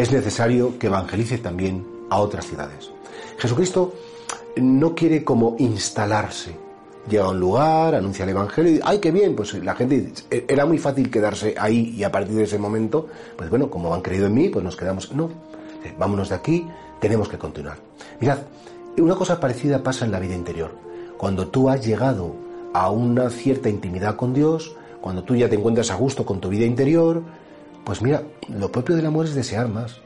es necesario que evangelice también a otras ciudades. Jesucristo no quiere como instalarse. Llega a un lugar, anuncia el Evangelio y ¡ay, qué bien! Pues la gente era muy fácil quedarse ahí y a partir de ese momento, pues bueno, como han creído en mí, pues nos quedamos. No, vámonos de aquí, tenemos que continuar. Mirad, una cosa parecida pasa en la vida interior. Cuando tú has llegado a una cierta intimidad con Dios, cuando tú ya te encuentras a gusto con tu vida interior, pues mira, lo propio del amor es desear más.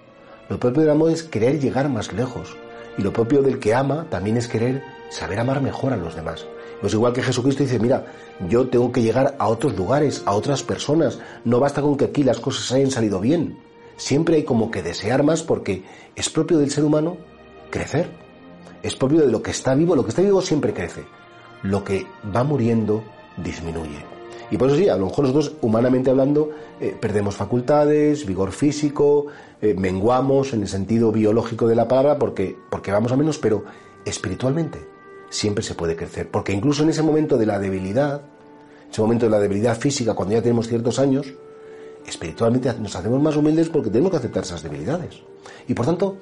Lo propio del amor es querer llegar más lejos. Y lo propio del que ama también es querer saber amar mejor a los demás. Pues igual que Jesucristo dice, mira, yo tengo que llegar a otros lugares, a otras personas. No basta con que aquí las cosas hayan salido bien. Siempre hay como que desear más porque es propio del ser humano crecer. Es propio de lo que está vivo. Lo que está vivo siempre crece. Lo que va muriendo disminuye. Y por eso sí, a lo mejor nosotros, humanamente hablando, eh, perdemos facultades, vigor físico, eh, menguamos en el sentido biológico de la palabra porque, porque vamos a menos, pero espiritualmente siempre se puede crecer. Porque incluso en ese momento de la debilidad, ese momento de la debilidad física, cuando ya tenemos ciertos años, espiritualmente nos hacemos más humildes porque tenemos que aceptar esas debilidades. Y por tanto,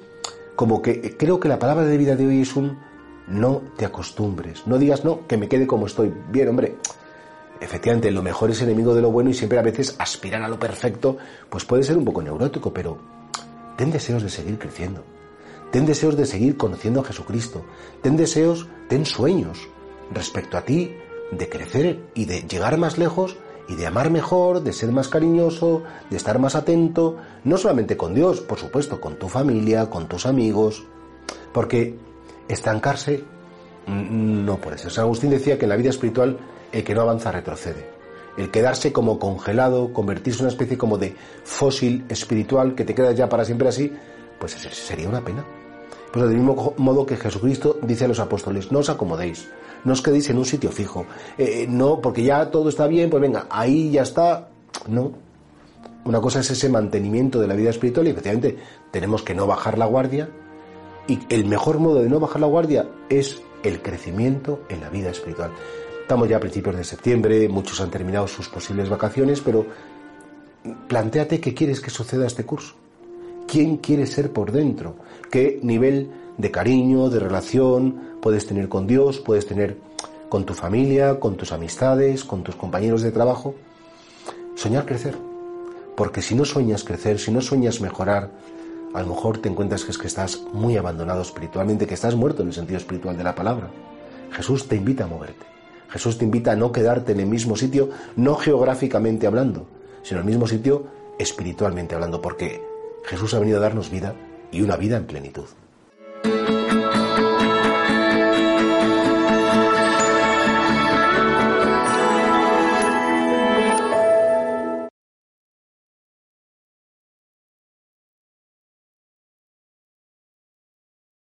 como que eh, creo que la palabra de vida de hoy es un no te acostumbres, no digas no, que me quede como estoy. Bien, hombre, efectivamente, lo mejor es enemigo de lo bueno y siempre a veces aspirar a lo perfecto, pues puede ser un poco neurótico, pero ten deseos de seguir creciendo. Ten deseos de seguir conociendo a Jesucristo. Ten deseos, ten sueños respecto a ti de crecer y de llegar más lejos y de amar mejor, de ser más cariñoso, de estar más atento, no solamente con Dios, por supuesto, con tu familia, con tus amigos, porque estancarse no puede ser. San Agustín decía que en la vida espiritual el que no avanza retrocede. El quedarse como congelado, convertirse en una especie como de fósil espiritual que te queda ya para siempre así, pues sería una pena. Pues del mismo modo que Jesucristo dice a los apóstoles, no os acomodéis, no os quedéis en un sitio fijo, eh, no, porque ya todo está bien, pues venga, ahí ya está. No. Una cosa es ese mantenimiento de la vida espiritual y efectivamente tenemos que no bajar la guardia y el mejor modo de no bajar la guardia es el crecimiento en la vida espiritual. Estamos ya a principios de septiembre, muchos han terminado sus posibles vacaciones, pero planteate qué quieres que suceda este curso. ¿Quién quieres ser por dentro? ¿Qué nivel de cariño, de relación puedes tener con Dios, puedes tener con tu familia, con tus amistades, con tus compañeros de trabajo? Soñar crecer. Porque si no sueñas crecer, si no sueñas mejorar, a lo mejor te encuentras que es que estás muy abandonado espiritualmente, que estás muerto en el sentido espiritual de la palabra. Jesús te invita a moverte. Jesús te invita a no quedarte en el mismo sitio, no geográficamente hablando, sino en el mismo sitio espiritualmente hablando, porque Jesús ha venido a darnos vida y una vida en plenitud.